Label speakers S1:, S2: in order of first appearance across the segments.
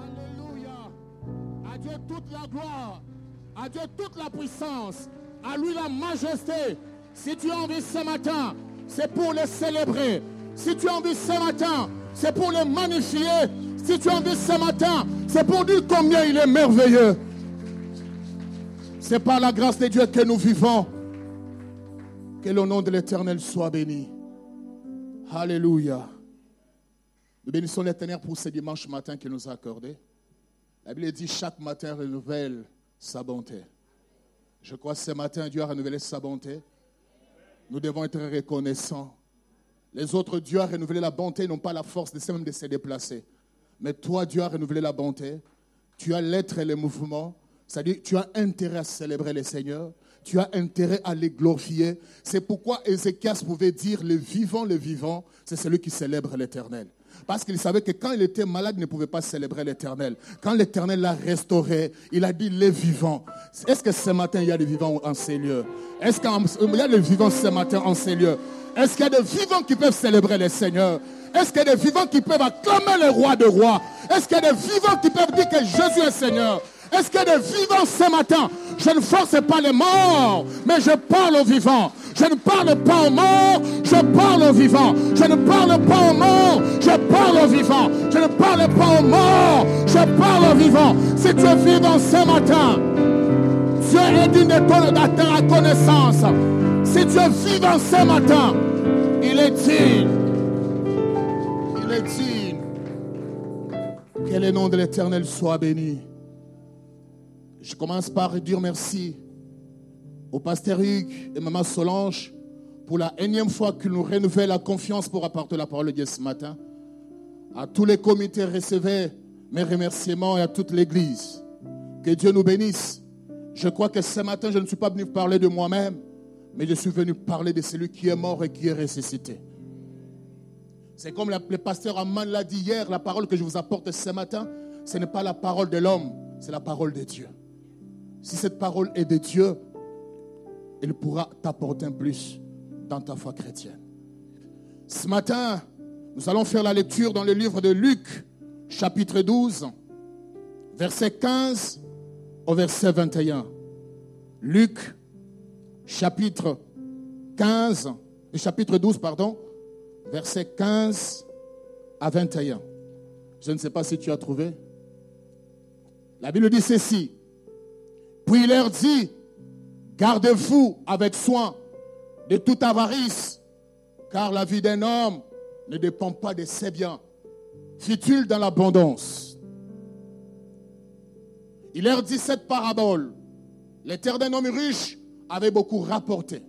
S1: Alléluia. À Dieu toute la gloire. À Dieu toute la puissance. À lui la majesté. Si tu as envie ce matin, c'est pour le célébrer. Si tu as envie ce matin, c'est pour le magnifier. Si tu as envie ce matin, c'est pour dire combien il est merveilleux. C'est par la grâce de Dieu que nous vivons. Que le nom de l'Éternel soit béni. Alléluia. Nous bénissons l'Éternel pour ce dimanche matin qu'il nous a accordé. La Bible dit chaque matin renouvelle sa bonté. Je crois que ce matin, Dieu a renouvelé sa bonté. Nous devons être reconnaissants. Les autres, Dieu a renouvelé la bonté, n'ont pas la force de même de se déplacer. Mais toi, Dieu a renouvelé la bonté. Tu as l'être et le mouvement. C'est-à-dire, tu as intérêt à célébrer le Seigneur. Tu as intérêt à les glorifier. C'est pourquoi Ézéchias pouvait dire, le vivant, le vivant, c'est celui qui célèbre l'éternel. Parce qu'il savait que quand il était malade, il ne pouvait pas célébrer l'éternel. Quand l'éternel l'a restauré, il a dit les vivants. Est-ce que ce matin, il y a des vivants en ces lieux? Est-ce qu'il y a des vivants ce matin en ces lieux? Est-ce qu'il y a des vivants qui peuvent célébrer le Seigneur? Est-ce qu'il y a des vivants qui peuvent acclamer le roi de rois? Est-ce qu'il y a des vivants qui peuvent dire que Jésus est Seigneur? Est-ce qu'il y a des vivants ce matin? Je ne force pas les morts, mais je parle aux vivants. Je ne parle pas aux morts, je parle aux vivants. Je ne parle pas aux morts, je parle aux vivants. Je ne parle pas aux morts, je parle aux vivants. Si tu es vivant ce matin, Dieu est digne de connaissance. Si tu es vivant ce matin, il est digne. Il est digne. Que le nom de l'Éternel soit béni. Je commence par dire merci au pasteur Hugues et maman Solange pour la énième fois qu'ils nous renouvellent la confiance pour apporter la parole de Dieu ce matin. À tous les comités, recevez mes remerciements et à toute l'Église. Que Dieu nous bénisse. Je crois que ce matin, je ne suis pas venu parler de moi-même, mais je suis venu parler de celui qui est mort et qui est ressuscité. C'est comme le pasteur Amman l'a dit hier, la parole que je vous apporte ce matin, ce n'est pas la parole de l'homme, c'est la parole de Dieu. Si cette parole est de Dieu, elle pourra t'apporter un plus dans ta foi chrétienne. Ce matin, nous allons faire la lecture dans le livre de Luc, chapitre 12, verset 15 au verset 21. Luc, chapitre 15, chapitre 12, pardon, verset 15 à 21. Je ne sais pas si tu as trouvé. La Bible dit ceci. Puis il leur dit, Gardez-vous avec soin de toute avarice, car la vie d'un homme ne dépend pas de ses biens. Fit-il dans l'abondance? Il leur dit cette parabole. L'éternel homme riche avait beaucoup rapporté.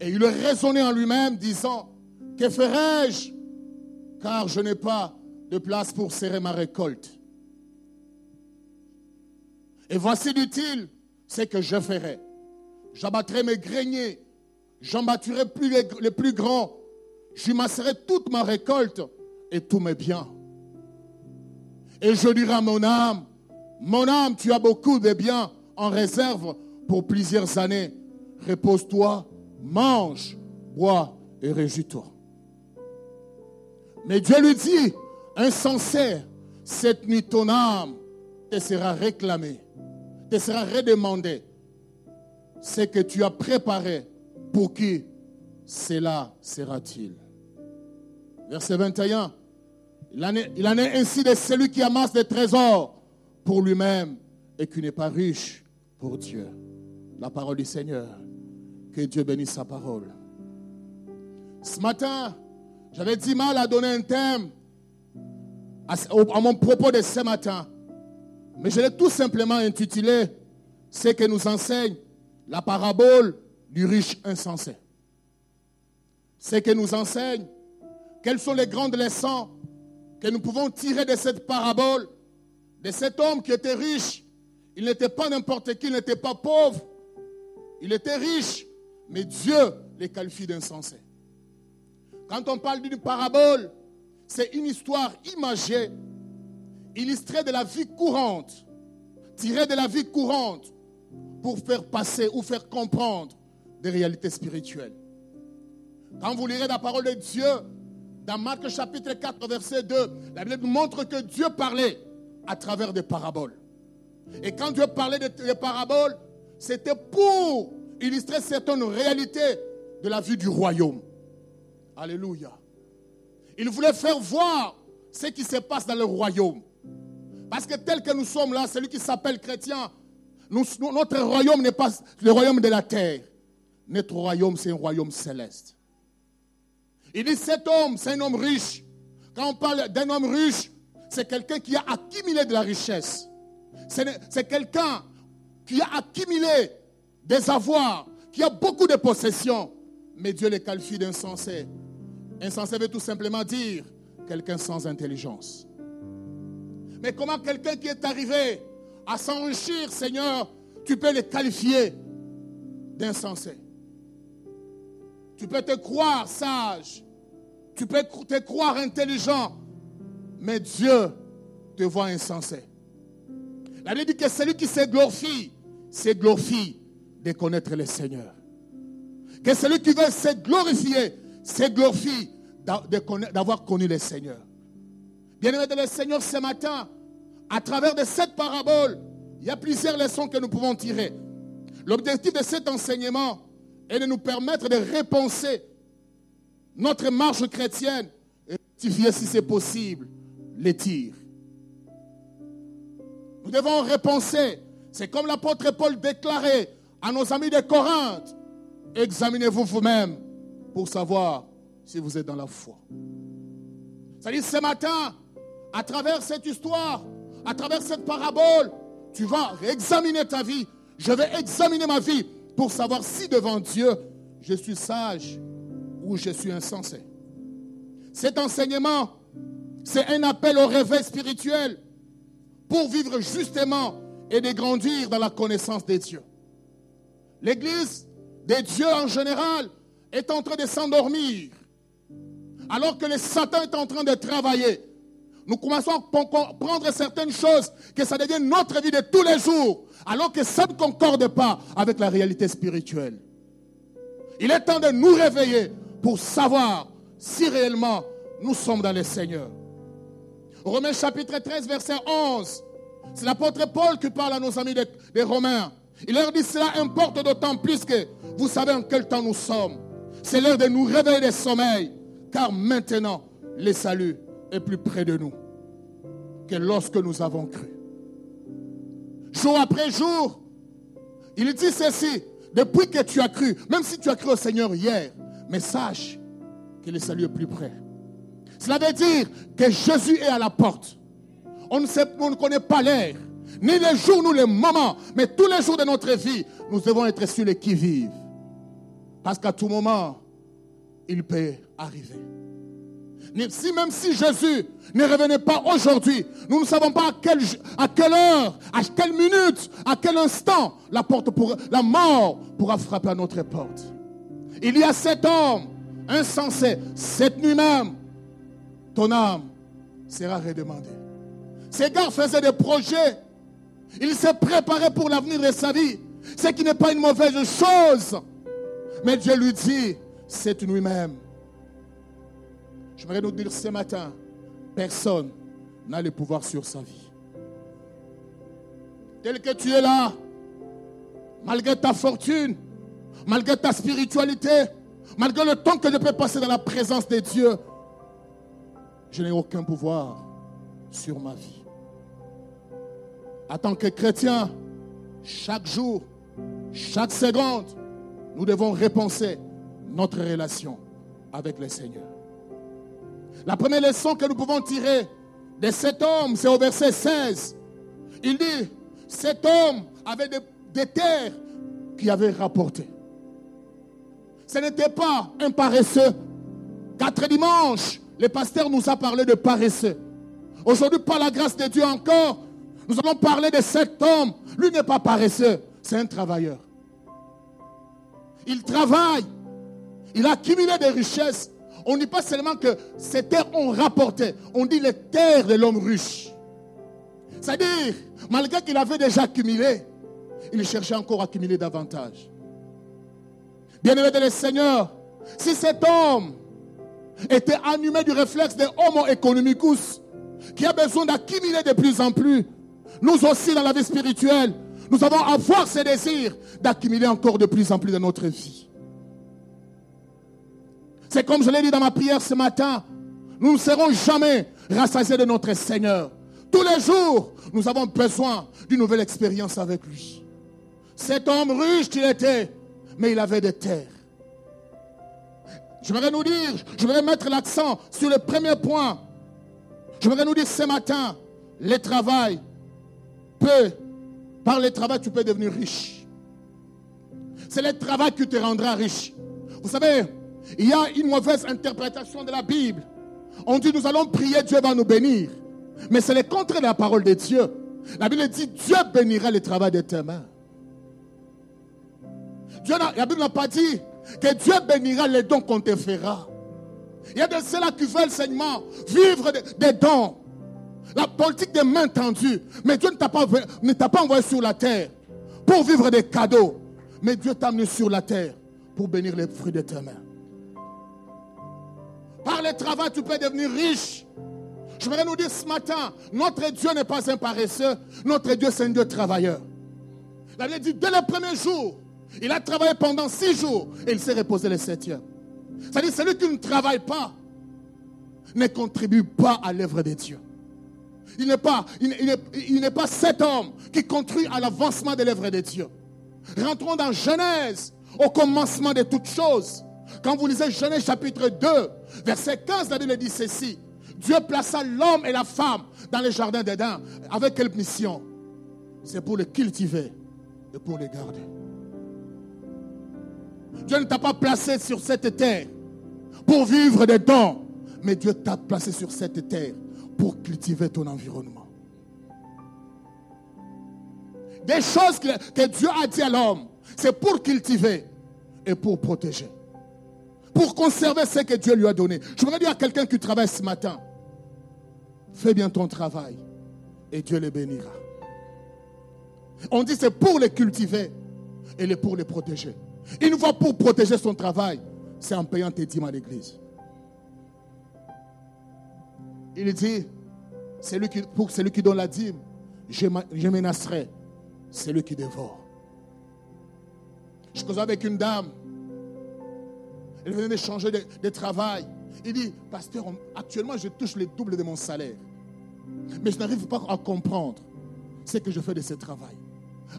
S1: Et il raisonnait en lui-même, disant, que ferai-je? Car je n'ai pas de place pour serrer ma récolte. Et voici, dit-il, ce que je ferai. J'abattrai mes greniers, j'en plus les, plus grands, j'y masserai toute ma récolte et tous mes biens. Et je dirai à mon âme, mon âme, tu as beaucoup de biens en réserve pour plusieurs années. Repose-toi, mange, bois et réjouis-toi. Mais Dieu lui dit, insensé, cette nuit ton âme te sera réclamée te sera redemandé ce que tu as préparé, pour qui cela sera-t-il Verset 21. Il en, est, il en est ainsi de celui qui amasse des trésors pour lui-même et qui n'est pas riche pour Dieu. La parole du Seigneur. Que Dieu bénisse sa parole. Ce matin, j'avais dit mal à donner un thème à, à mon propos de ce matin. Mais je l'ai tout simplement intitulé Ce que nous enseigne la parabole du riche insensé. Ce que nous enseigne, quelles sont les grandes leçons que nous pouvons tirer de cette parabole, de cet homme qui était riche Il n'était pas n'importe qui, il n'était pas pauvre. Il était riche, mais Dieu les qualifie d'insensés. Quand on parle d'une parabole, c'est une histoire imagée, illustrée de la vie courante, tirée de la vie courante pour faire passer ou faire comprendre des réalités spirituelles. Quand vous lirez la parole de Dieu, dans Marc chapitre 4, verset 2, la Bible montre que Dieu parlait à travers des paraboles. Et quand Dieu parlait des paraboles, c'était pour illustrer certaines réalités de la vie du royaume. Alléluia. Il voulait faire voir ce qui se passe dans le royaume. Parce que tel que nous sommes là, celui qui s'appelle chrétien, notre royaume n'est pas le royaume de la terre. Notre royaume, c'est un royaume céleste. Il dit cet homme, c'est un homme riche. Quand on parle d'un homme riche, c'est quelqu'un qui a accumulé de la richesse. C'est quelqu'un qui a accumulé des avoirs, qui a beaucoup de possessions. Mais Dieu les qualifie d'insensés. Insensé veut tout simplement dire quelqu'un sans intelligence. Mais comment quelqu'un qui est arrivé à s'enrichir, Seigneur, tu peux le qualifier d'insensé Tu peux te croire sage, tu peux te croire intelligent, mais Dieu te voit insensé. La Bible dit que celui qui se glorifie, se glorifie de connaître le Seigneur. Que celui qui veut se glorifier, se glorifie d'avoir connu le Seigneur. Bien-aimé de le Seigneur, ce matin, à travers de cette parabole, il y a plusieurs leçons que nous pouvons tirer. L'objectif de cet enseignement est de nous permettre de repenser notre marche chrétienne et rectifier, si c'est possible, les tirs. Nous devons repenser. C'est comme l'apôtre Paul déclarait à nos amis de Corinthe. Examinez-vous vous-même pour savoir si vous êtes dans la foi. C'est-à-dire ce matin, à travers cette histoire, à travers cette parabole, tu vas examiner ta vie. Je vais examiner ma vie pour savoir si devant Dieu, je suis sage ou je suis insensé. Cet enseignement, c'est un appel au réveil spirituel pour vivre justement et de grandir dans la connaissance des dieux. L'Église des dieux en général est en train de s'endormir, alors que le Satan est en train de travailler. Nous commençons à comprendre certaines choses, que ça devient notre vie de tous les jours, alors que ça ne concorde pas avec la réalité spirituelle. Il est temps de nous réveiller pour savoir si réellement nous sommes dans le Seigneur. Romains chapitre 13, verset 11. C'est l'apôtre Paul qui parle à nos amis des, Romains. Il leur dit cela importe d'autant plus que vous savez en quel temps nous sommes. C'est l'heure de nous réveiller des sommeils, car maintenant le salut plus près de nous que lorsque nous avons cru. Jour après jour, il dit ceci, depuis que tu as cru, même si tu as cru au Seigneur hier, mais sache que le salut est plus près. Cela veut dire que Jésus est à la porte. On ne, sait, on ne connaît pas l'heure, ni les jours, ni les moments, mais tous les jours de notre vie, nous devons être sur les qui-vivent. Parce qu'à tout moment, il peut arriver. Si, même si Jésus ne revenait pas aujourd'hui, nous ne savons pas à quelle, heure, à quelle minute, à quel instant la, porte mort pourra frapper à notre porte. Il y a cet homme insensé, cette nuit même, ton âme sera redemandée. Ces gars faisaient des projets. Il s'est préparé pour l'avenir de sa vie. Ce qui n'est pas une mauvaise chose. Mais Dieu lui dit, c'est lui-même. Je voudrais nous dire ce matin, personne n'a le pouvoir sur sa vie. Tel que tu es là, malgré ta fortune, malgré ta spiritualité, malgré le temps que je peux passer dans la présence de Dieu, je n'ai aucun pouvoir sur ma vie. En tant que chrétien, chaque jour, chaque seconde, nous devons repenser notre relation avec le Seigneur. La première leçon que nous pouvons tirer de cet homme, c'est au verset 16. Il dit, cet homme avait des, terres qui avaient rapporté. Ce n'était pas un paresseux. Quatre dimanches, le pasteur nous a parlé de paresseux. Aujourd'hui, par la grâce de Dieu encore, Nous allons parler de cet homme. Lui n'est pas paresseux, c'est un travailleur. Il travaille. Il a des richesses. On ne dit pas seulement que ces terres ont rapporté. On dit les terres de l'homme riche. C'est-à-dire, malgré qu'il avait déjà accumulé, il cherchait encore à accumuler davantage. Bien-aimé de le Seigneur, si cet homme était animé du réflexe de homo economicus, qui a besoin d'accumuler de plus en plus, nous aussi dans la vie spirituelle, nous avons à avoir ce désir d'accumuler encore de plus en plus dans notre vie. C'est comme je l'ai dit dans ma prière ce matin, nous ne serons jamais rassasiés de notre Seigneur. Tous les jours, nous avons besoin d'une nouvelle expérience avec lui. Cet homme riche qu'il était, mais il avait des terres. Je voudrais nous dire, je voudrais mettre l'accent sur le premier point. Je voudrais nous dire ce matin, le travail peut, par le travail, tu peux devenir riche. C'est le travail qui te rendra riche. Vous savez, il y a une mauvaise interprétation de la Bible. On dit nous allons prier, Dieu va nous bénir. Mais c'est le contraire de la parole de Dieu. La Bible dit Dieu bénira le travail de tes mains. Dieu la Bible n'a pas dit que Dieu bénira les dons qu'on te fera. Il y a de ceux-là qui veulent seulement vivre des dons. La politique des mains tendues. Mais Dieu ne t'a pas, pas envoyé sur la terre pour vivre des cadeaux. Mais Dieu t'a amené sur la terre pour bénir les fruits de tes mains. Par le travail, tu peux devenir riche. Je voudrais nous dire ce matin, notre Dieu n'est pas un paresseux, notre Dieu c'est un Dieu travailleur. La Bible dit, dès le premier jour, il a travaillé pendant six jours et il s'est reposé le septième. C'est-à-dire, celui qui ne travaille pas ne contribue pas à l'œuvre de Dieu. Il n'est pas, pas cet homme qui contribue à l'avancement de l'œuvre de Dieu. Rentrons dans Genèse, au commencement de toutes choses. Quand vous lisez Genèse chapitre 2, verset 15, la Bible dit ceci. Dieu plaça l'homme et la femme dans le jardin d'Éden. Avec quelle mission? C'est pour les cultiver et pour les garder. Dieu ne t'a pas placé sur cette terre pour vivre des dons, mais Dieu t'a placé sur cette terre pour cultiver ton environnement. Des choses que Dieu a dit à l'homme, c'est pour cultiver et pour protéger. Pour conserver ce que Dieu lui a donné. Je voudrais dire à quelqu'un qui travaille ce matin, fais bien ton travail et Dieu les bénira. On dit c'est pour les cultiver et pour les protéger. Une fois pour protéger son travail, c'est en payant tes dîmes à l'église. Il dit, celui qui, pour celui qui donne la dîme, je, je menacerai celui qui dévore. Je causais avec une dame. Elle venait de changer de, travail. Il dit, pasteur, actuellement je touche le double de mon salaire. Mais je n'arrive pas à comprendre ce que je fais de ce travail.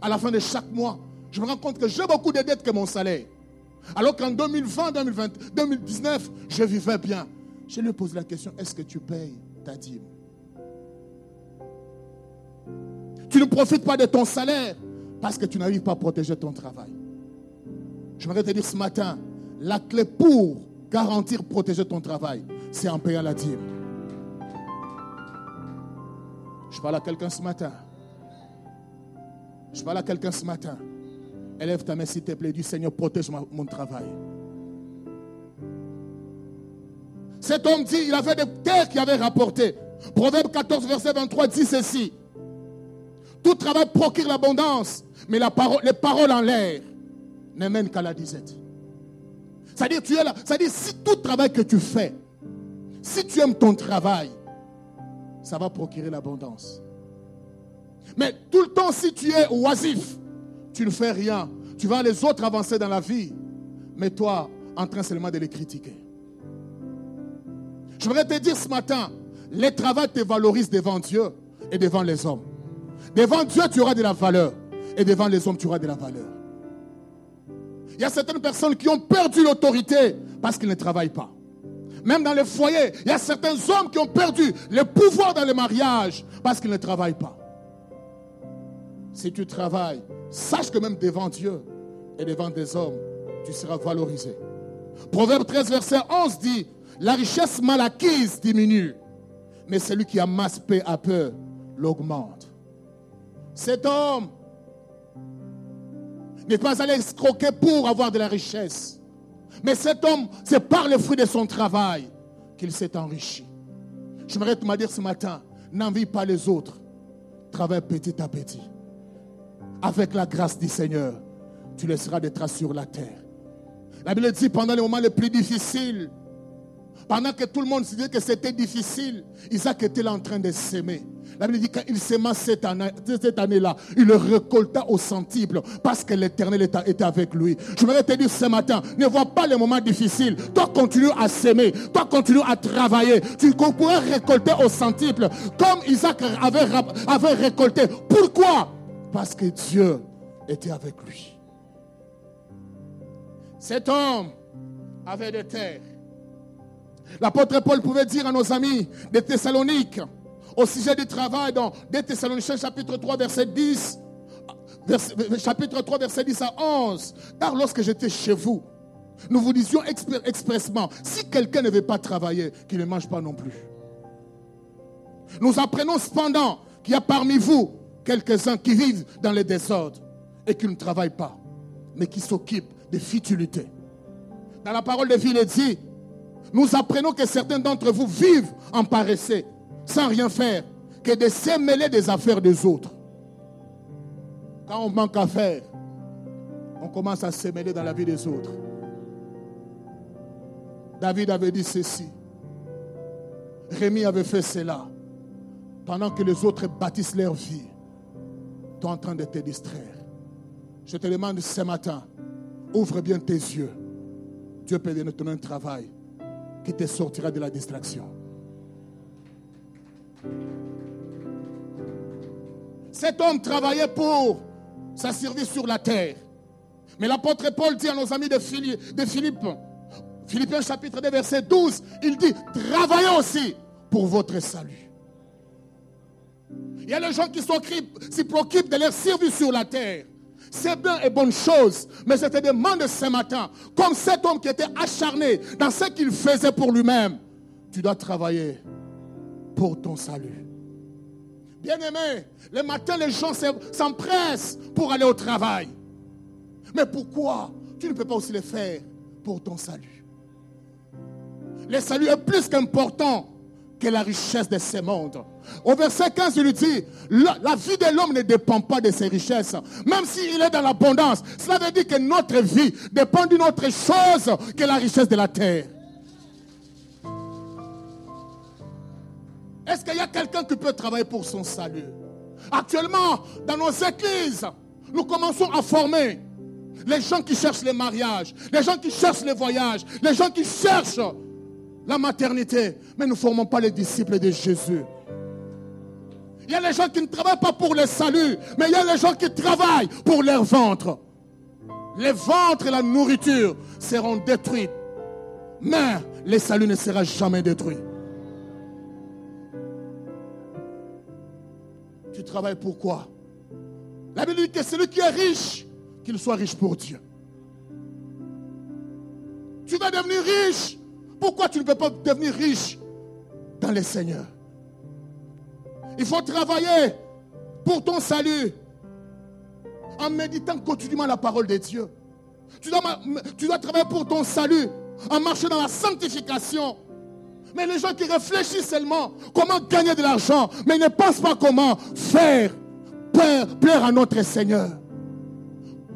S1: À la fin de chaque mois, je me rends compte que j'ai beaucoup de dettes que mon salaire. Alors qu'en 2020, 2020, 2019, je vivais bien. Je lui pose la question, est-ce que tu payes ta dîme? Tu ne profites pas de ton salaire parce que tu n'arrives pas à protéger ton travail. Je voudrais te dire ce matin, la clé pour garantir, protéger ton travail, c'est en payant la dîme. Je parle à quelqu'un ce matin. Je parle à quelqu'un ce matin. Élève ta main s'il te plaît. Dis Seigneur, protège mon travail. Cet homme dit, il avait des terres qui avaient rapporté. Proverbe 14, verset 23 dit ceci. Tout travail procure l'abondance, mais la parole, les paroles en l'air ne mènent qu'à la disette. C'est-à-dire, tu es là. Si tout travail que tu fais, si tu aimes ton travail, ça va procurer l'abondance. Mais tout le temps, si tu es oisif, tu ne fais rien. Tu vas les autres avancer dans la vie, mais toi, en train seulement de les critiquer. Je voudrais te dire ce matin, les travail te valorise devant Dieu et devant les hommes. Devant Dieu, tu auras de la valeur. Et devant les hommes, tu auras de la valeur. Il y a certaines personnes qui ont perdu l'autorité parce qu'ils ne travaillent pas. Même dans les foyers, il y a certains hommes qui ont perdu le pouvoir dans le mariage parce qu'ils ne travaillent pas. Si tu travailles, sache que même devant Dieu et devant des hommes, tu seras valorisé. Proverbe 13, verset 11 dit, la richesse mal acquise diminue, mais celui qui amasse peu à peu l'augmente. Cet homme n'est pas allé escroquer pour avoir de la richesse. Mais cet homme, c'est par le fruit de son travail qu'il s'est enrichi. J'aimerais te dire ce matin, n'envie pas les autres. Travaille petit à petit. Avec la grâce du Seigneur, tu laisseras des traces sur la terre. La Bible dit pendant les moments les plus difficiles, pendant que tout le monde se disait que c'était difficile, Isaac était là en train de s'aimer. La Bible dit qu'il s'aima cette année-là, il le récolta au centuple parce que l'éternel était avec lui. Je voudrais te dire ce matin, ne vois pas les moments difficiles. Toi, continue à s'aimer. Toi, continue à travailler. Tu pourras récolter au centuple comme Isaac avait, avait récolté. Pourquoi? Parce que Dieu était avec lui. Cet homme avait des terres. L'apôtre Paul pouvait dire à nos amis des Thessaloniques, au sujet du travail dans des Thessaloniciens chapitre 3 verset 10, chapitre 3 verset 10 à 11. Car lorsque j'étais chez vous, nous vous disions expressement, si quelqu'un ne veut pas travailler, qu'il ne mange pas non plus. Nous apprenons cependant qu'il y a parmi vous quelques-uns qui vivent dans le désordre et qui ne travaillent pas, mais qui s'occupent des futilités. Dans la parole de vie, il est dit, nous apprenons que certains d'entre vous vivent en paresseux, sans rien faire, que de se mêler des affaires des autres. Quand on manque à faire, on commence à se mêler dans la vie des autres. David avait dit ceci. Rémi avait fait cela. Pendant que les autres bâtissent leur vie, tu es en train de te distraire. Je te demande ce matin, ouvre bien tes yeux. Dieu peut donner ton travail qui te sortira de la distraction. Cet homme travaillait pour sa service sur la terre. Mais l'apôtre Paul dit à nos amis de Philippe, Philippiens chapitre 2, verset 12, il dit, travaillez aussi pour votre salut. Il y a les gens qui s'y préoccupent de leur service sur la terre. C'est bien et bonne chose. Mais je te demande ce matin, comme cet homme qui était acharné dans ce qu'il faisait pour lui-même, tu dois travailler pour ton salut. Bien-aimé, le matin, les gens s'empressent pour aller au travail. Mais pourquoi tu ne peux pas aussi le faire pour ton salut? Le salut est plus qu'important que la richesse de ce monde. Au verset 15, il lui dit, la, vie de l'homme ne dépend pas de ses richesses. Même s'il est dans l'abondance, cela veut dire que notre vie dépend d'une autre chose que la richesse de la terre. Est-ce qu'il y a quelqu'un qui peut travailler pour son salut? Actuellement, dans nos églises, nous commençons à former les gens qui cherchent le mariage, les gens qui cherchent le voyage, les gens qui cherchent la maternité, mais nous ne formons pas les disciples de Jésus. Il y a les gens qui ne travaillent pas pour le salut, mais il y a les gens qui travaillent pour leur ventre. Les ventres et la nourriture seront détruits, mais le salut ne sera jamais détruit. Tu travailles pour quoi? La Bible dit que celui qui est riche, qu'il soit riche pour Dieu. Tu vas devenir riche pourquoi tu ne peux pas devenir riche dans le Seigneur? Il faut travailler pour ton salut en méditant continuellement la parole de Dieu. Tu dois, travailler pour ton salut en marchant dans la sanctification. Mais les gens qui réfléchissent seulement comment gagner de l'argent, mais ne pensent pas comment faire plaire, plaire à notre Seigneur.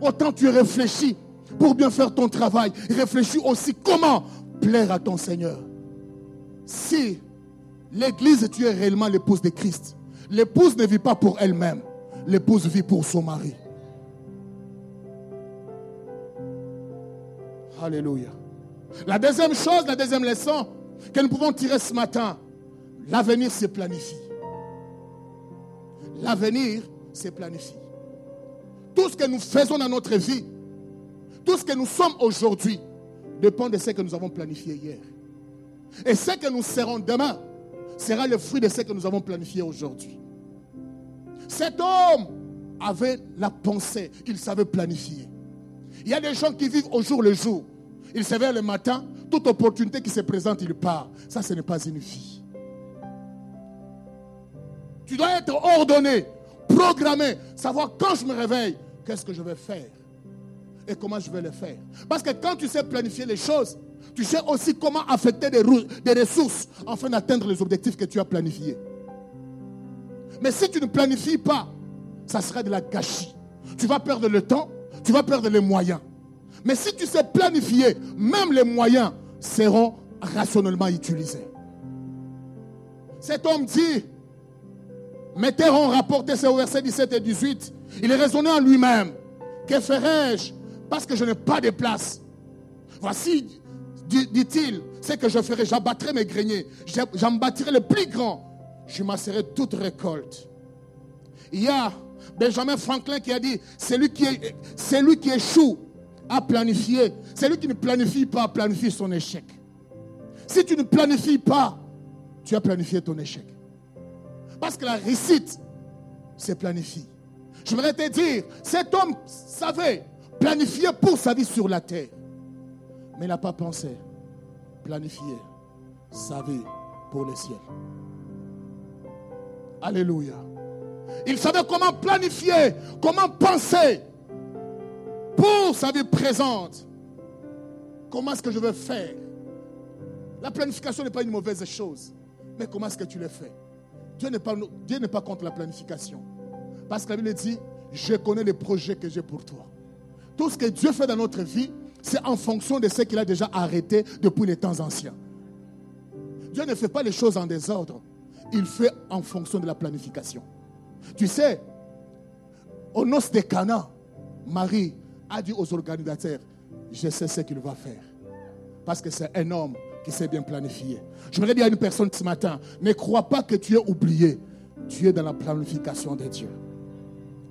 S1: Autant tu réfléchis pour bien faire ton travail, réfléchis aussi comment plaire à ton Seigneur. Si l'église, tu es réellement l'épouse de Christ, l'épouse ne vit pas pour elle-même, l'épouse vit pour son mari. Alléluia. La deuxième chose, la deuxième leçon que nous pouvons tirer ce matin, l'avenir se planifie. L'avenir se planifie. Tout ce que nous faisons dans notre vie, tout ce que nous sommes aujourd'hui, dépend de ce que nous avons planifié hier. Et ce que nous serons demain sera le fruit de ce que nous avons planifié aujourd'hui. Cet homme avait la pensée, il savait planifier. Il y a des gens qui vivent au jour le jour. Il se le matin, toute opportunité qui se présente, il part. Ça, ce n'est pas une vie. Tu dois être ordonné programmer, savoir quand je me réveille, qu'est-ce que je vais faire et comment je vais le faire. Parce que quand tu sais planifier les choses, tu sais aussi comment affecter des, ressources afin d'atteindre les objectifs que tu as planifiés. Mais si tu ne planifies pas, ça sera de la gâchis. Tu vas perdre le temps, tu vas perdre les moyens. Mais si tu sais planifier, même les moyens seront rationnellement utilisés. Cet homme dit, Mettez-en rapporté, c'est au verset 17 et 18. Il est raisonné en lui-même. Que ferai-je? Parce que je n'ai pas de place Voici, dit-il, ce que je ferai. J'abattrai mes greniers. J'en bâtirai le plus grand. Je masserai toute récolte. Il y a Benjamin Franklin qui a dit, celui qui, celui qui échoue à planifier, celui qui ne planifie pas planifie son échec. Si tu ne planifies pas, tu as planifié ton échec. Parce que la réussite c'est planifié. Je voudrais te dire, cet homme savait planifier pour sa vie sur la terre. Mais il n'a pas pensé planifier sa vie pour le ciel. Alléluia. Il savait comment planifier, comment penser pour sa vie présente. Comment est-ce que je veux faire? La planification n'est pas une mauvaise chose, mais comment est-ce que tu le fais? Dieu n'est pas, Dieu pas contre la planification. Parce que la Bible dit, je connais les projets que j'ai pour toi. Tout ce que Dieu fait dans notre vie, c'est en fonction de ce qu'il a déjà arrêté depuis les temps anciens. Dieu ne fait pas les choses en désordre. Il fait en fonction de la planification. Tu sais, au noces de Cana, Marie a dit aux organisateurs, je sais ce qu'il va faire. Parce que c'est un homme qui s'est bien planifié. Je voudrais dire à une personne ce matin, ne crois pas que tu es oublié. Tu es dans la planification de Dieu.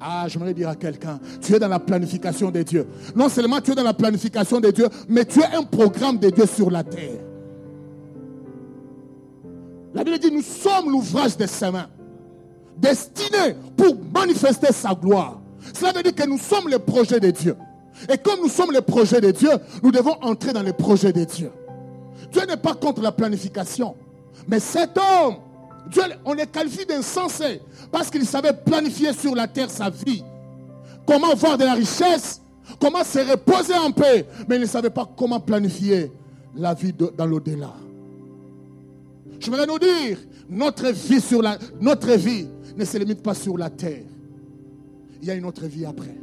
S1: Ah, je voudrais dire à quelqu'un, tu es dans la planification de Dieu. Non seulement tu es dans la planification de Dieu, mais tu es un programme de Dieu sur la terre. La Bible dit, nous sommes l'ouvrage de ses mains, destiné pour manifester sa gloire. Cela veut dire que nous sommes le projet de Dieu. Et comme nous sommes le projet de Dieu, nous devons entrer dans le projet de Dieu. Dieu n'est pas contre la planification. Mais cet homme, Dieu, on est qualifié d'insensé parce qu'il savait planifier sur la terre sa vie. Comment voir de la richesse, comment se reposer en paix. Mais il ne savait pas comment planifier la vie dans l'au-delà. Je voudrais nous dire, notre vie, sur la, notre vie ne se limite pas sur la terre. Il y a une autre vie après.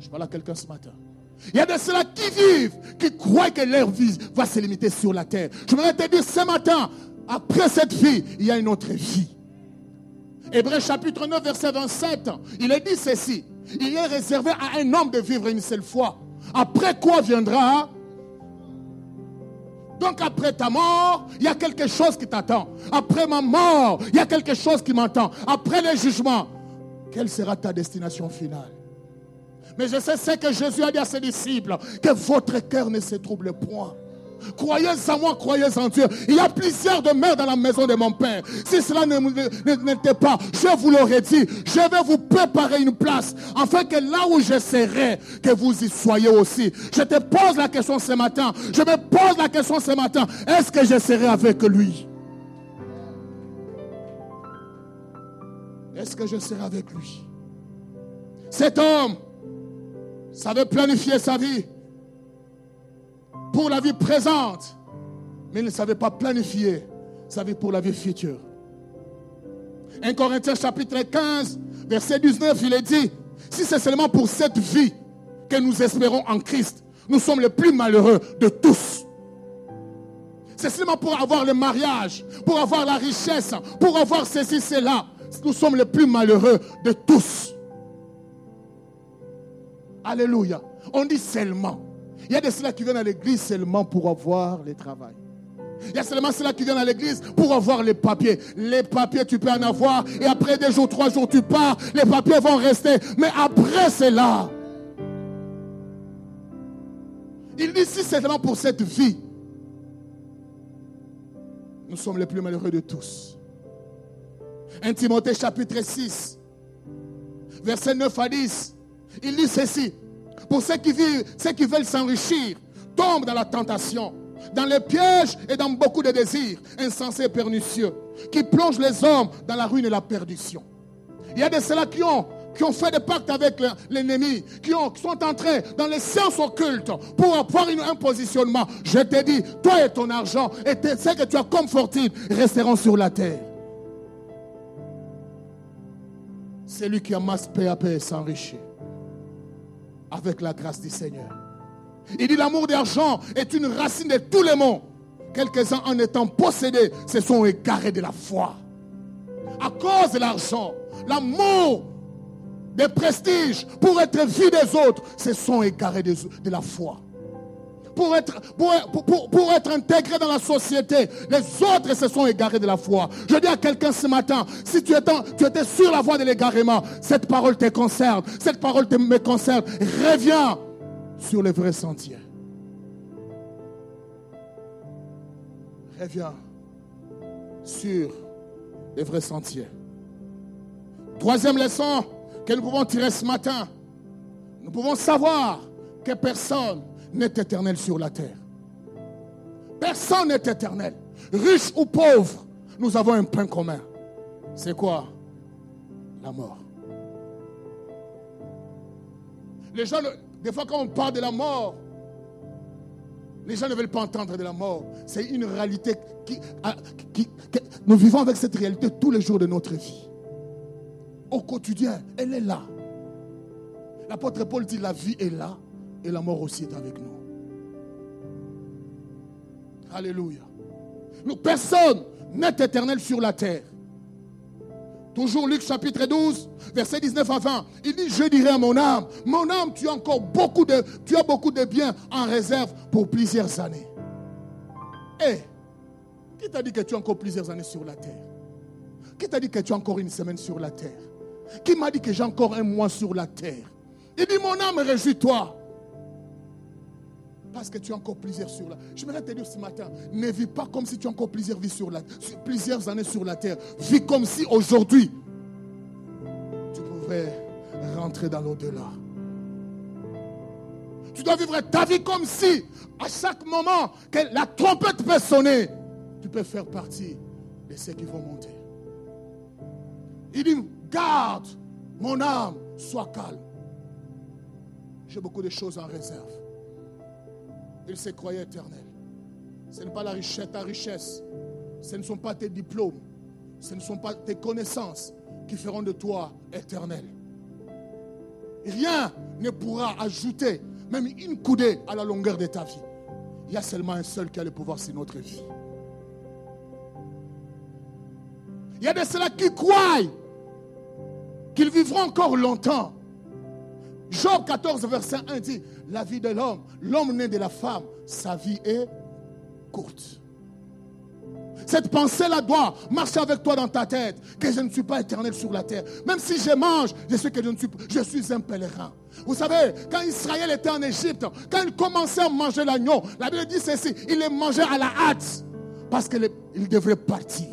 S1: Je parle à quelqu'un ce matin. Il y a de ceux-là qui vivent, qui croient que leur vie va se limiter sur la terre. Je voudrais te dire ce matin, après cette vie, il y a une autre vie. Hébreu chapitre 9, verset 27, il est dit ceci. Il est réservé à un homme de vivre une seule fois. Après quoi viendra? Donc après ta mort, il y a quelque chose qui t'attend. Après ma mort, il y a quelque chose qui m'attend. Après le jugement, quelle sera ta destination finale? Mais je sais ce que Jésus a dit à ses disciples, que votre cœur ne se trouble point. Croyez en moi, croyez en Dieu. Il y a plusieurs demeures dans la maison de mon Père. Si cela n'était pas, je vous l'aurais dit, je vais vous préparer une place, afin que là où je serai, que vous y soyez aussi. Je te pose la question ce matin. Je me pose la question ce matin. Est-ce que je serai avec lui? Est-ce que je serai avec lui? Cet homme savait planifier sa vie pour la vie présente, mais il ne savait pas planifier sa vie pour la vie future. 1 Corinthiens chapitre 15, verset 19, il est dit, si c'est seulement pour cette vie que nous espérons en Christ, nous sommes les plus malheureux de tous. C'est seulement pour avoir le mariage, pour avoir la richesse, pour avoir ceci, cela. Nous sommes les plus malheureux de tous. Alléluia. On dit seulement. Il y a de ceux qui viennent à l'église seulement pour avoir le travail. Il y a seulement ceux qui viennent à l'église pour avoir les papiers. Les papiers, tu peux en avoir. Et après deux jours, trois jours, tu pars. Les papiers vont rester. Mais après cela, il dit si seulement pour cette vie, nous sommes les plus malheureux de tous. 1 Timothée chapitre 6, verset 9 à 10. Il dit ceci. Pour ceux qui, vivent, ceux qui veulent s'enrichir, tombent dans la tentation, dans les pièges et dans beaucoup de désirs insensés et pernicieux, qui plongent les hommes dans la ruine et la perdition. Il y a de ceux-là qui ont, qui ont fait des pactes avec l'ennemi, qui, qui sont entrés dans les sciences occultes pour avoir un positionnement. Je te dis, toi et ton argent, et ce que tu as comme fortune, resteront sur la terre. Celui qui amasse peu à peu s'enrichit avec la grâce du Seigneur. Il dit l'amour d'argent est une racine de tous les maux. Quelques-uns en étant possédés se sont égarés de la foi. À cause de l'argent, l'amour des prestiges pour être vu des autres se sont égarés de, la foi. Pour être, pour, intégré dans la société, les autres se sont égarés de la foi. Je dis à quelqu'un ce matin, si tu étais, tu étais sur la voie de l'égarement, cette parole te concerne, cette parole te, me concerne. Reviens sur les vrais sentiers. Reviens sur les vrais sentiers. Troisième leçon que nous pouvons tirer ce matin. Nous pouvons savoir que personne n'est éternel sur la terre. Personne n'est éternel. Riche ou pauvre, nous avons un point commun. C'est quoi? La mort. Les gens, des fois quand on parle de la mort, les gens ne veulent pas entendre de la mort. C'est une réalité ah, qui, Nous vivons avec cette réalité tous les jours de notre vie. Au quotidien, elle est là. L'apôtre Paul dit la vie est là et la mort aussi est avec nous. Alléluia. Personne n'est éternel sur la terre. Toujours Luc chapitre 12, verset 19 à 20. Il dit, je dirai à mon âme, mon âme, tu as encore beaucoup de, tu as beaucoup de biens en réserve pour plusieurs années. Eh, qui t'a dit que tu as encore plusieurs années sur la terre? Qui t'a dit que tu as encore une semaine sur la terre? Qui m'a dit que j'ai encore un mois sur la terre? Il dit, mon âme, réjouis-toi. Parce que tu as encore plusieurs sur la Je voudrais te dire ce matin, ne vis pas comme si tu as encore plusieurs vies sur la plusieurs années sur la terre. Vis comme si aujourd'hui tu pouvais rentrer dans l'au-delà. Tu dois vivre ta vie comme si à chaque moment que la trompette peut sonner, tu peux faire partie de ceux qui vont monter. Il dit, garde mon âme, sois calme. J'ai beaucoup de choses en réserve. Il se croyait éternel. Ce n'est pas la richesse, ta richesse. Ce ne sont pas tes diplômes. Ce ne sont pas tes connaissances qui feront de toi éternel. Rien ne pourra ajouter même une coudée à la longueur de ta vie. Il y a seulement un seul qui a le pouvoir sur notre vie. Il y a de ceux-là qui croient qu'ils vivront encore longtemps. Job 14, verset 1 dit, la vie de l'homme, l'homme né de la femme, sa vie est courte. Cette pensée-là doit marcher avec toi dans ta tête, que je ne suis pas éternel sur la terre. Même si je mange, je sais que je, ne suis, je suis un pèlerin. Vous savez, quand Israël était en Égypte, quand il commençait à manger l'agneau, la Bible dit ceci, il les mangeait à la hâte, parce qu'il devrait partir.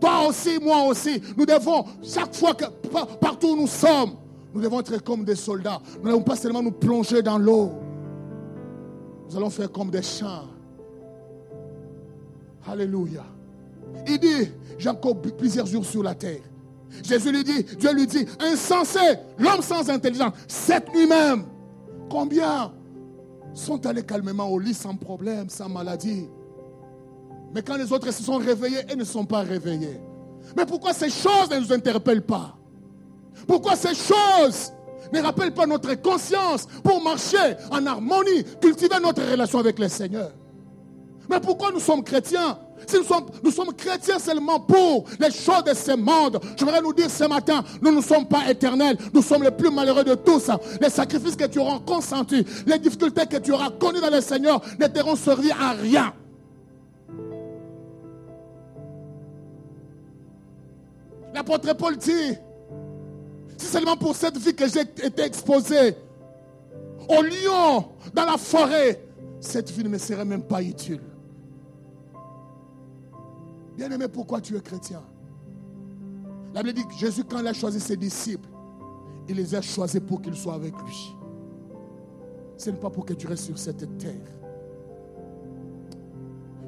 S1: Toi aussi, moi aussi, nous devons, chaque fois que, partout où nous sommes, nous devons être comme des soldats. Nous n'allons pas seulement nous plonger dans l'eau. Nous allons faire comme des champs. Alléluia. Il dit, j'ai encore plusieurs jours sur la terre. Jésus lui dit, Dieu lui dit, insensé, l'homme sans intelligence, cette nuit même, combien sont allés calmement au lit sans problème, sans maladie? Mais quand les autres se sont réveillés, ils ne sont pas réveillés. Mais pourquoi ces choses ne nous interpellent pas? Pourquoi ces choses ne rappellent pas notre conscience pour marcher en harmonie, cultiver notre relation avec le Seigneur? Mais pourquoi nous sommes chrétiens? Si nous sommes, chrétiens seulement pour les choses de ce monde, je voudrais nous dire ce matin, nous ne sommes pas éternels, nous sommes les plus malheureux de tous. Les sacrifices que tu auras consentis, les difficultés que tu auras connues dans le Seigneur ne t'auront servi à rien. L'apôtre Paul dit, c'est seulement pour cette vie que j'ai été exposé au lion dans la forêt. Cette vie ne me serait même pas utile. Bien-aimé, pourquoi tu es chrétien? La Bible dit que Jésus, quand il a choisi ses disciples, il les a choisis pour qu'ils soient avec lui. Ce n'est pas pour que tu restes sur cette terre.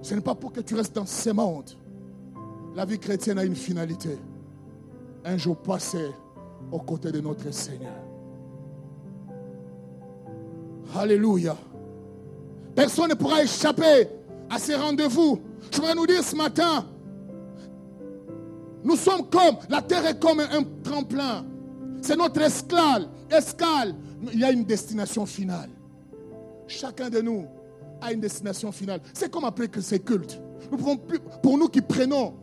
S1: Ce n'est pas pour que tu restes dans ce monde. La vie chrétienne a une finalité. un jour passer aux côtés de notre Seigneur. Alléluia. Personne ne pourra échapper à ces rendez-vous. Je voudrais nous dire ce matin, nous sommes comme, la terre est comme un tremplin. C'est notre escale. Escale. Il y a une destination finale. Chacun de nous a une destination finale. C'est comme après que c'est culte. Nous plus, pour nous qui prenons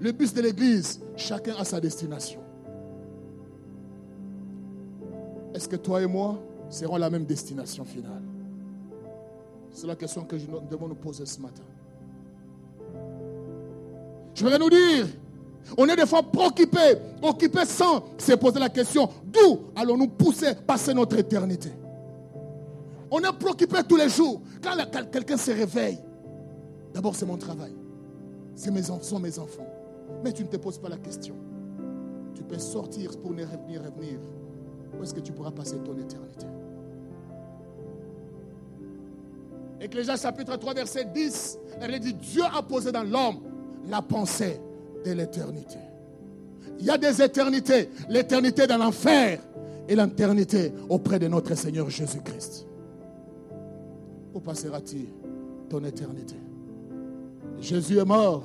S1: le bus de l'église, chacun a sa destination. Est-ce que toi et moi serons la même destination finale? C'est la question que nous devons nous poser ce matin. Je voudrais nous dire, on est des fois préoccupés, occupés sans se poser la question, d'où allons-nous pousser, passer notre éternité? On est préoccupé tous les jours. Quand quelqu'un se réveille, d'abord c'est mon travail, c'est mes enfants, mes enfants. Mais tu ne te poses pas la question. Tu peux sortir pour ne revenir, revenir. Où est-ce que tu pourras passer ton éternité? Ecclésias chapitre 3, verset 10, elle dit Dieu a posé dans l'homme la pensée de l'éternité. Il y a des éternités. L'éternité dans l'enfer et l'éternité auprès de notre Seigneur Jésus-Christ. Où passera-t-il ton éternité? Jésus est mort.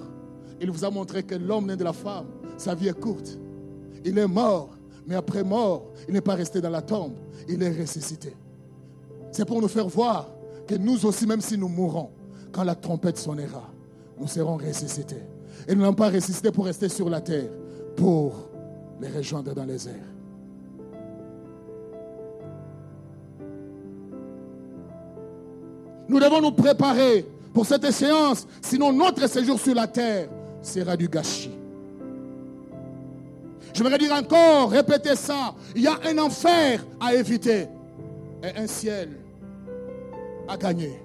S1: Il vous a montré que l'homme né de la femme, sa vie est courte. Il est mort, mais après mort, il n'est pas resté dans la tombe, il est ressuscité. C'est pour nous faire voir que nous aussi, même si nous mourrons, quand la trompette sonnera, nous serons ressuscités. Et nous n'avons pas ressuscité pour rester sur la terre, pour les rejoindre dans les airs. Nous devons nous préparer pour cette échéance, sinon notre séjour sur la terre sera du gâchis. Je voudrais dire encore, répéter ça. Il y a un enfer à éviter et un ciel à gagner.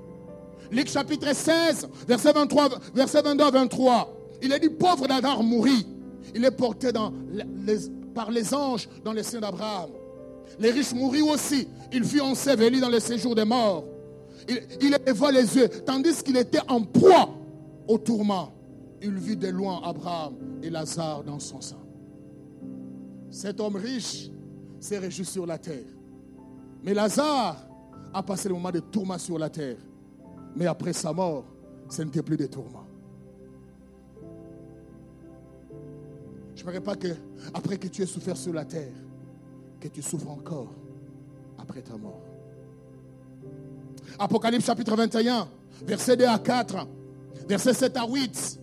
S1: Luc chapitre 16, verset 23, verset 22 à 23. Il est dit pauvre d'Adar mourit. Il est porté par les anges dans les seins d'Abraham. Les riches moururent aussi. Il fut enseveli dans le séjour des morts. Il, il les yeux, tandis qu'il était en proie au tourment. Il vit de loin Abraham et Lazare dans son sein. Cet homme riche s'est réjoui sur la terre. Mais Lazare a passé le moment de tourment sur la terre. Mais après sa mort, ce n'était plus de tourment. Je ne pas que, après que tu aies souffert sur la terre, que tu souffres encore après ta mort. Apocalypse chapitre 21, verset 2 à 4, verset 7 à 8.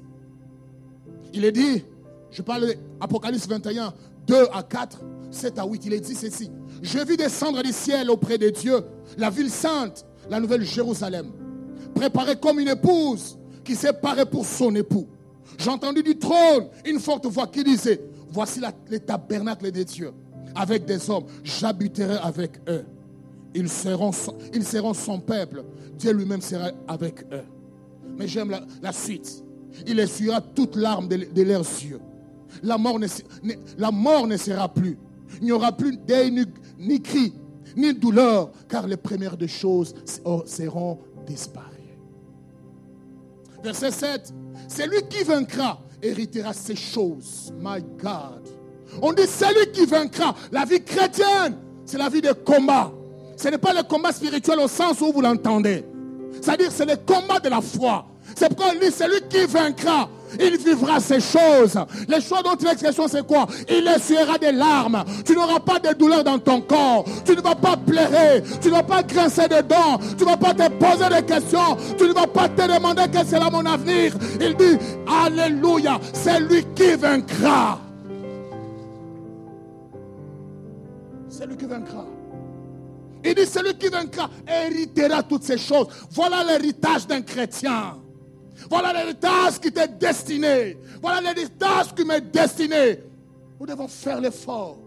S1: Il est dit, je parle d'Apocalypse 21, 2 à 4, 7 à 8, il est dit ceci. Je vis descendre du ciel auprès de Dieu, la ville sainte, la nouvelle Jérusalem, préparée comme une épouse qui s'est parée pour son époux. J'ai entendu du trône une forte voix qui disait, voici les tabernacles des dieux avec des hommes, j'habiterai avec eux. Ils seront, ils son peuple. Dieu lui-même sera avec eux. Mais j'aime la, suite. Il essuiera toute larme de, de, leurs yeux. La mort, ne, sera plus. Il n'y aura plus ni, ni cri, ni douleur, car les premières des choses seront disparues. Verset 7. Celui qui vaincra héritera ces choses. My God. On dit celui qui vaincra. La vie chrétienne, c'est la vie de combat. Ce n'est pas le combat spirituel au sens où vous l'entendez. C'est-à-dire c'est le combat de la foi. C'est pourquoi on dit celui qui vaincra il vivra ces choses. Les choses dont il expression, c'est quoi? Il essuiera des larmes. Tu n'auras pas de douleur dans ton corps. Tu ne vas pas pleurer. Tu ne vas pas grincer des dents. Tu ne vas pas te poser des questions. Tu ne vas pas te demander quel sera mon avenir. Il dit, Alléluia, c'est lui qui vaincra. C'est lui qui vaincra. Il dit, celui qui vaincra héritera toutes ces choses. Voilà l'héritage d'un chrétien. Voilà l'héritage qui t'est destiné. Voilà l'héritage qui m'est destiné. Nous devons faire l'effort.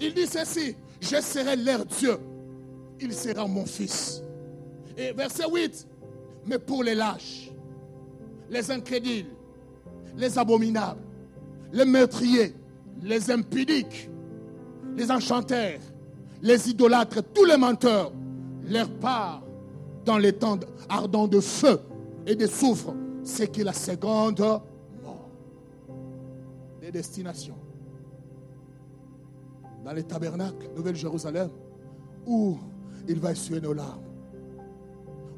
S1: Il dit ceci, je serai leur Dieu. Il sera mon fils. Et verset 8, mais pour les lâches, les incrédules, les abominables, les meurtriers, les impudiques, les enchanteurs, les idolâtres, tous les menteurs, leur part dans les temps ardents de feu et de souffre, c'est que la seconde mort. Des destinations. dans les tabernacles, Nouvelle-Jérusalem, où il va essuyer nos larmes.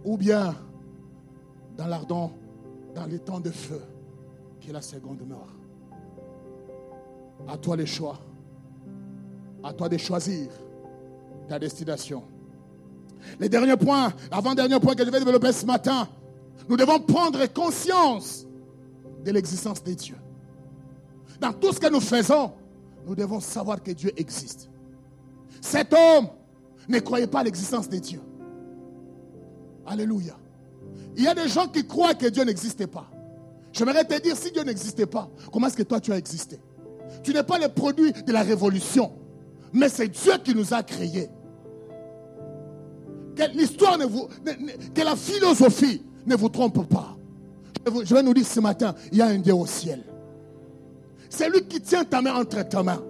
S1: Ou bien dans l'ardent, dans les temps de feu, qui est la seconde mort. À toi les choix. À toi de choisir ta destination. Les derniers points, avant-dernier point que je vais développer ce matin, nous devons prendre conscience de l'existence de Dieu. Dans tout ce que nous faisons, nous devons savoir que Dieu existe. Cet homme ne croyait pas à l'existence de Dieu. Alléluia. Il y a des gens qui croient que Dieu n'existait pas. J'aimerais te dire, si Dieu n'existait pas, comment est-ce que toi tu as existé? Tu n'es pas le produit de la révolution, mais c'est Dieu qui nous a créés. L'histoire ne vous, que la philosophie ne vous trompe pas. Je vais nous dire ce matin, il y a un Dieu au ciel. C'est lui qui tient ta main entre ta main.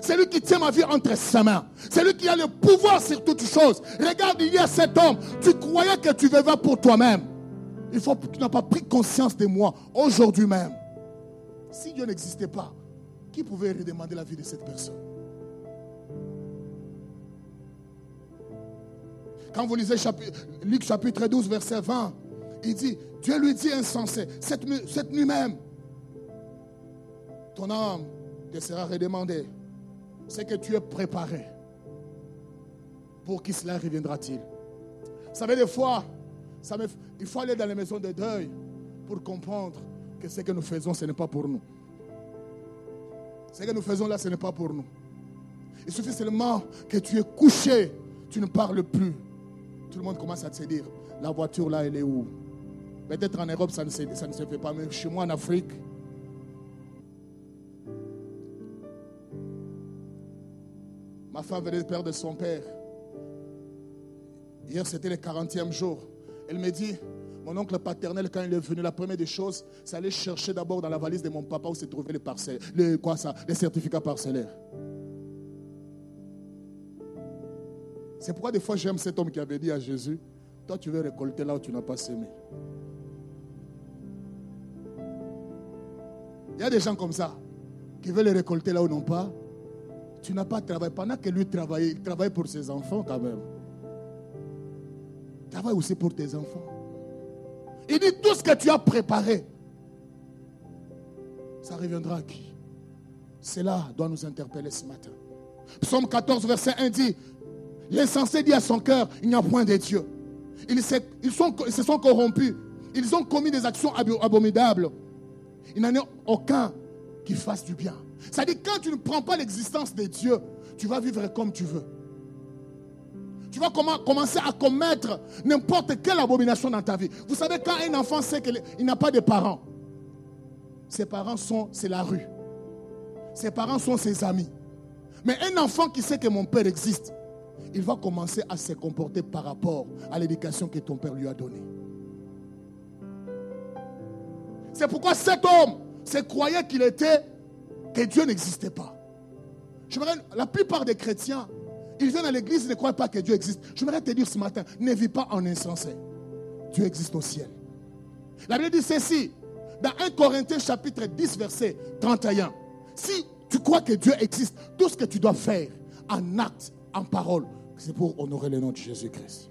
S1: C'est lui qui tient ma vie entre ses mains. C'est lui qui a le pouvoir sur toutes choses. Regarde, il y a cet homme. Tu croyais que tu vivais pour toi-même. Il faut que tu n'as pas pris conscience de moi aujourd'hui même. Si Dieu n'existait pas, qui pouvait redemander la vie de cette personne? Quand vous lisez Luc chapitre 12, verset 20, il dit, Dieu lui dit insensé, cette, cette nuit même, ton âme te sera redemandée. C'est que tu es préparé. Pour qui cela reviendra-t-il? Vous savez, des fois, ça il faut aller dans les maisons de deuil pour comprendre que ce que nous faisons, ce n'est pas pour nous. Ce que nous faisons là, ce n'est pas pour nous. Il suffit seulement que tu es couché, tu ne parles plus. Tout le monde commence à te dire, la voiture là, elle est où? Peut-être en Europe, ça ne, se, ça ne se fait pas, mais chez moi en Afrique, Ma femme venait de perdre son père. Hier, c'était le 40e jour. Elle me dit, mon oncle paternel, quand il est venu, la première des choses, c'est aller chercher d'abord dans la valise de mon papa où se trouvaient les parcelles, les, quoi ça, les certificats parcellaires. C'est pourquoi des fois j'aime cet homme qui avait dit à Jésus, toi tu veux récolter là où tu n'as pas semé. Il y a des gens comme ça qui veulent récolter là où n'ont pas tu n'as pas travaillé. Pendant que lui travaillait, il travaille pour ses enfants quand même. Travaille aussi pour tes enfants. Il dit tout ce que tu as préparé, ça reviendra à qui? Cela doit nous interpeller ce matin. Psaume 14, verset 1 dit L'insensé dit à son cœur Il n'y a point de Dieu. Ils se sont corrompus. Ils ont commis des actions abominables. Il n'en a aucun qui fasse du bien. C'est-à-dire quand tu ne prends pas l'existence de Dieu, tu vas vivre comme tu veux. Tu vas commencer à commettre n'importe quelle abomination dans ta vie. Vous savez, quand un enfant sait qu'il n'a pas de parents, ses parents sont, c'est la rue. Ses parents sont ses amis. Mais un enfant qui sait que mon père existe, il va commencer à se comporter par rapport à l'éducation que ton père lui a donnée. C'est pourquoi cet homme se croyait qu'il était que Dieu n'existait pas. La plupart des chrétiens, ils viennent à l'église, ils ne croient pas que Dieu existe. Je voudrais te dire ce matin, ne vis pas en insensé. Dieu existe au ciel. La Bible dit ceci, dans 1 Corinthiens chapitre 10, verset 31. Si tu crois que Dieu existe, tout ce que tu dois faire en acte, en parole, c'est pour honorer le nom de Jésus-Christ.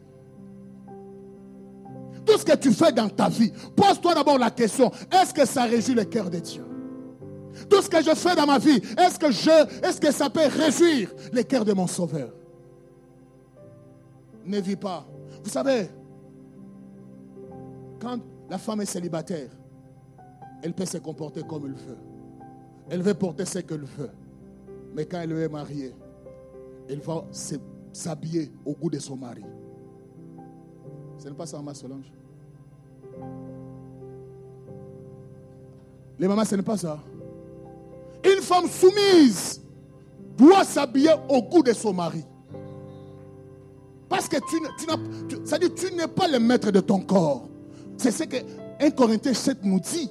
S1: Tout ce que tu fais dans ta vie, pose-toi d'abord la question, est-ce que ça réjouit le cœur de Dieu? Tout ce que je fais dans ma vie, est-ce que, je, est-ce que ça peut réjouir le cœur de mon Sauveur? Ne vis pas. Vous savez, quand la femme est célibataire, elle peut se comporter comme elle veut. Elle veut porter ce qu'elle veut. Mais quand elle est mariée, elle va s'habiller au goût de son mari. Ce n'est pas ça, ma Solange? Les mamans, ce n'est pas ça. Une femme soumise doit s'habiller au goût de son mari. Parce que tu, tu, tu, n'es pas le maître de ton corps. C'est ce que 1 Corinthiens 7 nous dit.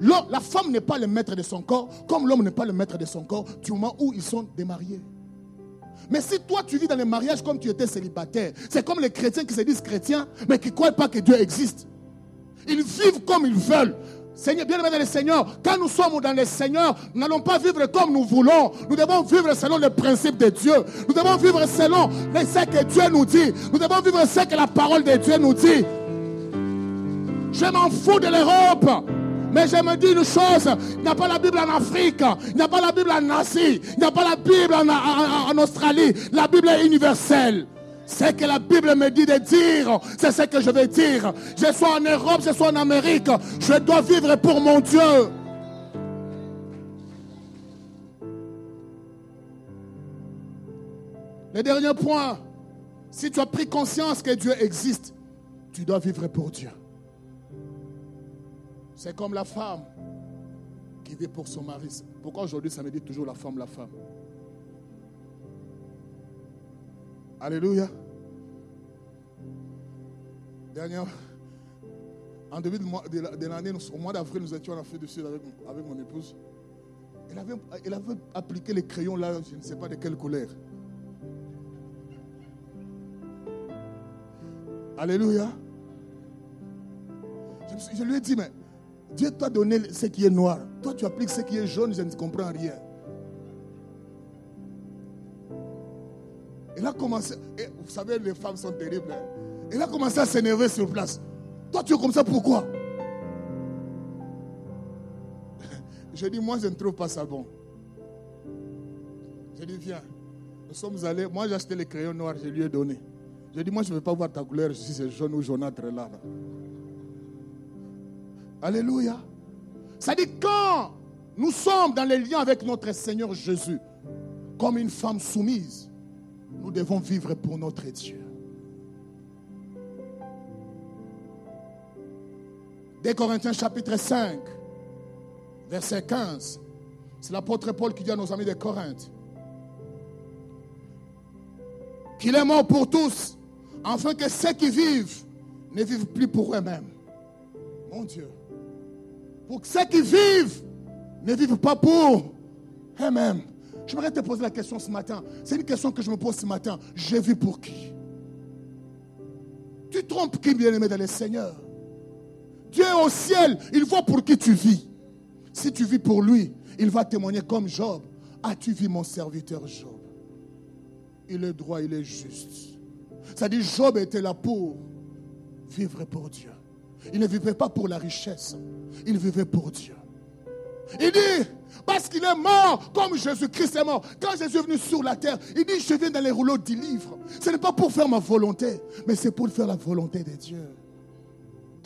S1: La femme n'est pas le maître de son corps, comme l'homme n'est pas le maître de son corps, du moment où ils sont démariés. Mais si toi tu vis dans le mariage comme tu étais célibataire, c'est comme les chrétiens qui se disent chrétiens, mais qui ne croient pas que Dieu existe. Ils vivent comme ils veulent. Seigneur, bien aimé dans le Seigneur, quand nous sommes dans le Seigneur, nous n'allons pas vivre comme nous voulons. Nous devons vivre selon les principes de Dieu. Nous devons vivre selon ce que Dieu nous dit. Nous devons vivre ce que la parole de Dieu nous dit. Je m'en fous de l'Europe. Mais je me dis une chose, il n'y a pas la Bible en Afrique, il n'y a pas la Bible en Asie, il n'y a pas la Bible en, en Australie. La Bible est universelle. Ce que la Bible me dit de dire, c'est ce que je vais dire. Je sois en Europe, je sois en Amérique, je dois vivre pour mon Dieu. Le dernier point, si tu as pris conscience que Dieu existe, tu dois vivre pour Dieu. C'est comme la femme qui vit pour son mari. Pourquoi aujourd'hui ça me dit toujours la femme, la femme? Alléluia. Dernière, en début de l'année, au mois d'avril, nous étions en Afrique du Sud avec, avec mon épouse. Elle avait, elle avait appliqué les crayons là, je ne sais pas de quelle couleur. Alléluia. Je, je lui ai dit, mais Dieu t'a donné ce qui est noir. Toi, tu appliques ce qui est jaune, je ne comprends rien. Il a commencé, vous savez, les femmes sont terribles. Hein. Il a commencé à s'énerver sur place. Toi, tu es comme ça, pourquoi? Je dis, moi, je ne trouve pas ça bon. Je dis, viens. Nous sommes allés. Moi, j'ai acheté les crayons noirs, je lui ai donné. Je dis, moi, je ne veux pas voir ta couleur si c'est jaune ou jaunâtre là. là. Alléluia. Ça dit quand nous sommes dans les liens avec notre Seigneur Jésus, comme une femme soumise, nous devons vivre pour notre Dieu. Des Corinthiens chapitre 5, verset 15. C'est l'apôtre Paul qui dit à nos amis de Corinthe qu'il est mort pour tous, afin que ceux qui vivent ne vivent plus pour eux-mêmes. Mon Dieu. Pour que ceux qui vivent ne vivent pas pour eux-mêmes. J'aimerais te poser la question ce matin. C'est une question que je me pose ce matin. Je vis pour qui? Tu trompes qui, bien-aimé dans le Seigneur Dieu est au ciel, il voit pour qui tu vis. Si tu vis pour lui, il va témoigner comme Job. As-tu vu mon serviteur Job? Il est droit, il est juste. Ça dit, Job était là pour vivre pour Dieu. Il ne vivait pas pour la richesse, il vivait pour Dieu. Il dit, parce qu'il est mort comme Jésus-Christ est mort. Quand Jésus est venu sur la terre, il dit, je viens dans les rouleaux du livre. Ce n'est pas pour faire ma volonté, mais c'est pour faire la volonté de Dieu.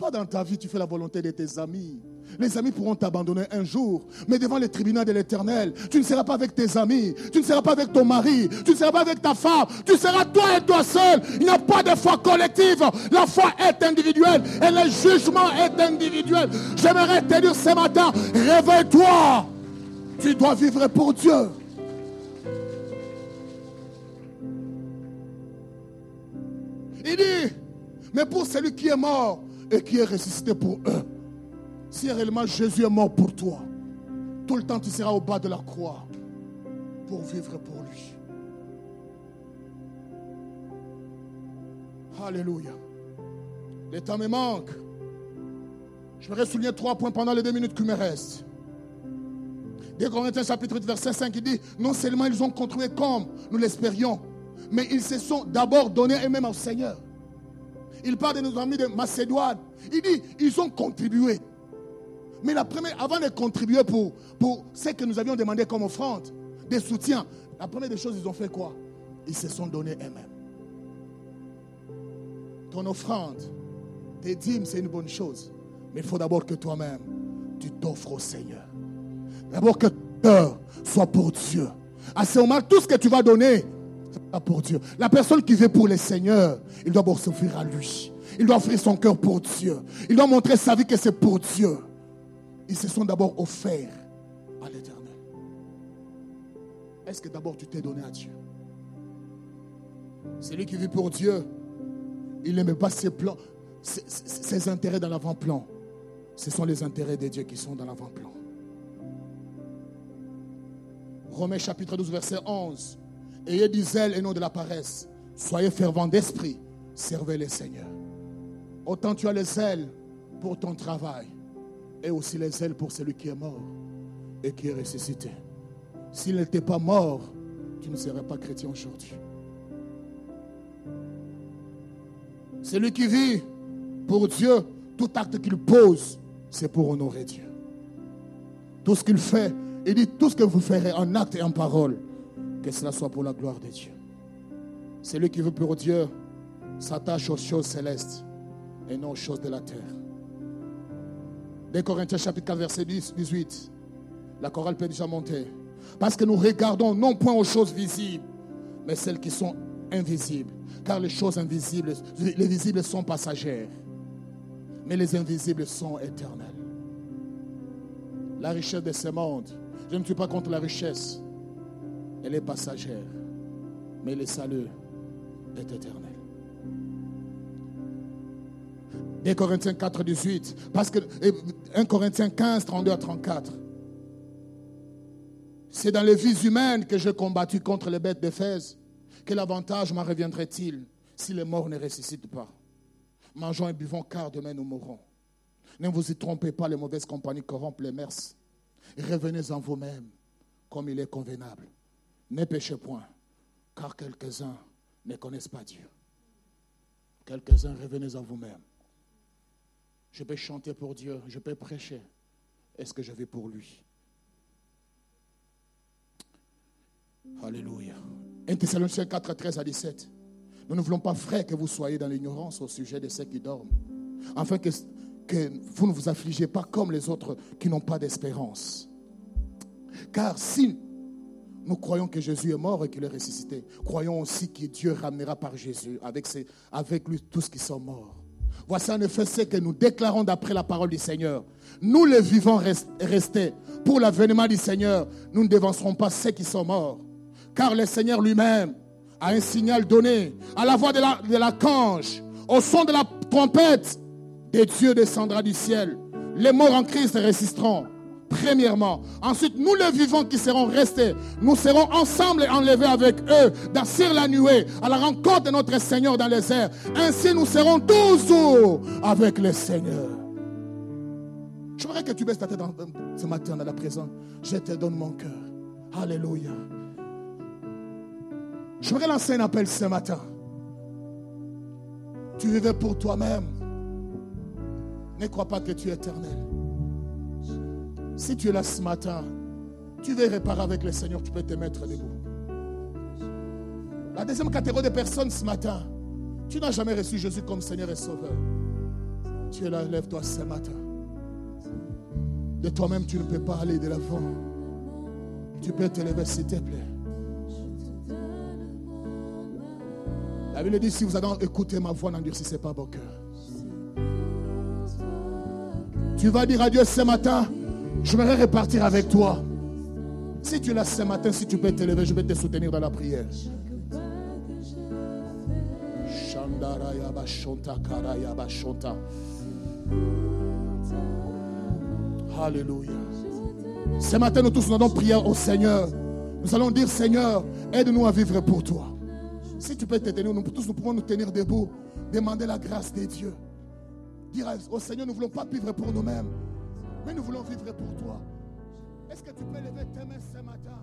S1: Toi, dans ta vie, tu fais la volonté de tes amis. Les amis pourront t'abandonner un jour, mais devant le tribunal de l'éternel, tu ne seras pas avec tes amis, tu ne seras pas avec ton mari, tu ne seras pas avec ta femme, tu seras toi et toi seul. Il n'y a pas de foi collective, la foi est individuelle et le jugement est individuel. J'aimerais te dire ce matin, réveille-toi, tu dois vivre pour Dieu. Il dit, mais pour celui qui est mort, et qui est ressuscité pour eux. Si réellement Jésus est mort pour toi, tout le temps tu seras au bas de la croix pour vivre pour lui. Alléluia. Le temps me manque. Je vais souligner trois points pendant les deux minutes qui me restent. Des Corinthiens chapitre 8, verset 5, il dit, non seulement ils ont contribué comme nous l'espérions, mais ils se sont d'abord donnés eux-mêmes au Seigneur. Il parle de nos amis de Macédoine. Il dit, ils ont contribué. Mais la première, avant de contribuer pour, pour ce que nous avions demandé comme offrande, des soutiens, la première des choses, ils ont fait quoi? Ils se sont donnés eux-mêmes. Ton offrande, tes dîmes, c'est une bonne chose. Mais il faut d'abord que toi-même, tu t'offres au Seigneur. D'abord que ton soit pour Dieu. À ce moment, tout ce que tu vas donner, pas pour Dieu. La personne qui vit pour le Seigneur, il doit s'offrir à lui. Il doit offrir son cœur pour Dieu. Il doit montrer sa vie que c'est pour Dieu. Ils se sont d'abord offerts à l'éternel. Est-ce que d'abord tu t'es donné à Dieu? Celui qui vit pour Dieu, il n'aime pas ses plans, ses, ses intérêts dans l'avant-plan. Ce sont les intérêts de Dieu qui sont dans l'avant-plan. Romains chapitre 12, verset 11. Ayez du zèle et non de la paresse. Soyez fervents d'esprit. Servez le Seigneur. Autant tu as le zèle pour ton travail, et aussi les ailes pour celui qui est mort et qui est ressuscité. S'il n'était pas mort, tu ne serais pas chrétien aujourd'hui. Celui qui vit pour Dieu, tout acte qu'il pose, c'est pour honorer Dieu. Tout ce qu'il fait, il dit tout ce que vous ferez en acte et en parole, que cela soit pour la gloire de Dieu. Celui qui veut pour Dieu s'attache aux choses célestes et non aux choses de la terre. Des Corinthiens chapitre 4 verset 18. La chorale peut déjà monter. Parce que nous regardons non point aux choses visibles, mais celles qui sont invisibles. Car les choses invisibles, les visibles sont passagères, mais les invisibles sont éternelles. La richesse de ce monde, je ne suis pas contre la richesse, elle est passagère, mais le salut est éternel. Des Corinthiens 4, 18. Parce que 1 Corinthiens 15, 32 à 34. C'est dans les vies humaines que j'ai combattu contre les bêtes d'Éphèse. Quel avantage m'en reviendrait-il si les morts ne ressuscitent pas? Mangeons et buvons car demain nous mourrons. Ne vous y trompez pas, les mauvaises compagnies corrompent les mers. Revenez en vous-même comme il est convenable. Ne péchez point, car quelques-uns ne connaissent pas Dieu. Quelques-uns, revenez en vous-même. Je peux chanter pour Dieu, je peux prêcher. Est-ce que je vais pour lui? Alléluia. 1 Thessaloniciens 4, 13 à 17. Nous ne voulons pas, frère, que vous soyez dans l'ignorance au sujet de ceux qui dorment. Afin que, que vous ne vous affligez pas comme les autres qui n'ont pas d'espérance. Car si nous croyons que Jésus est mort et qu'il est ressuscité, croyons aussi que Dieu ramènera par Jésus avec, lui tous qui sont morts. Voici en effet ce que nous déclarons d'après la parole du Seigneur. Nous les vivants restés, pour l'avènement du Seigneur, nous ne dévancerons pas ceux qui sont morts. Car le Seigneur lui-même a un signal donné à la voix de la, au son de la trompette, des dieux descendra du ciel. Les morts en Christ résisteront. Premièrement. Ensuite, nous les vivants qui serons restés, nous serons ensemble enlevés avec eux dans sur la nuée à la rencontre de notre Seigneur dans les airs. Ainsi, nous serons toujours avec le Seigneur. Je voudrais que tu baisses ta tête ce matin dans la présence. Je te donne mon cœur. Alléluia. Je voudrais lancer un appel ce matin. Tu vivais pour toi-même. Ne crois pas que tu es éternel. Si tu es là ce matin, tu veux réparer avec le Seigneur, tu peux te mettre debout. La deuxième catégorie de personnes ce matin, tu n'as jamais reçu Jésus comme Seigneur et Sauveur. Tu es là, lève-toi ce matin. De toi-même, tu ne peux pas aller de l'avant. Tu peux te lever, s'il te plaît. La Bible dit si vous allez écouter ma voix, n'endurcissez pas vos cœurs. Tu vas dire à ce matin, je vais repartir avec toi. Si tu l'as ce matin, si tu peux te lever, je vais te soutenir dans la prière. Alléluia. Ce matin, nous tous nous allons prier au Seigneur. Nous allons dire, Seigneur, aide-nous à vivre pour toi. Si tu peux te tenir, nous tous nous pouvons nous tenir debout, demander la grâce de Dieu. Dire au Seigneur, nous ne voulons pas vivre pour nous-mêmes, mais nous voulons vivre pour toi. Est-ce que tu peux lever tes mains ce matin?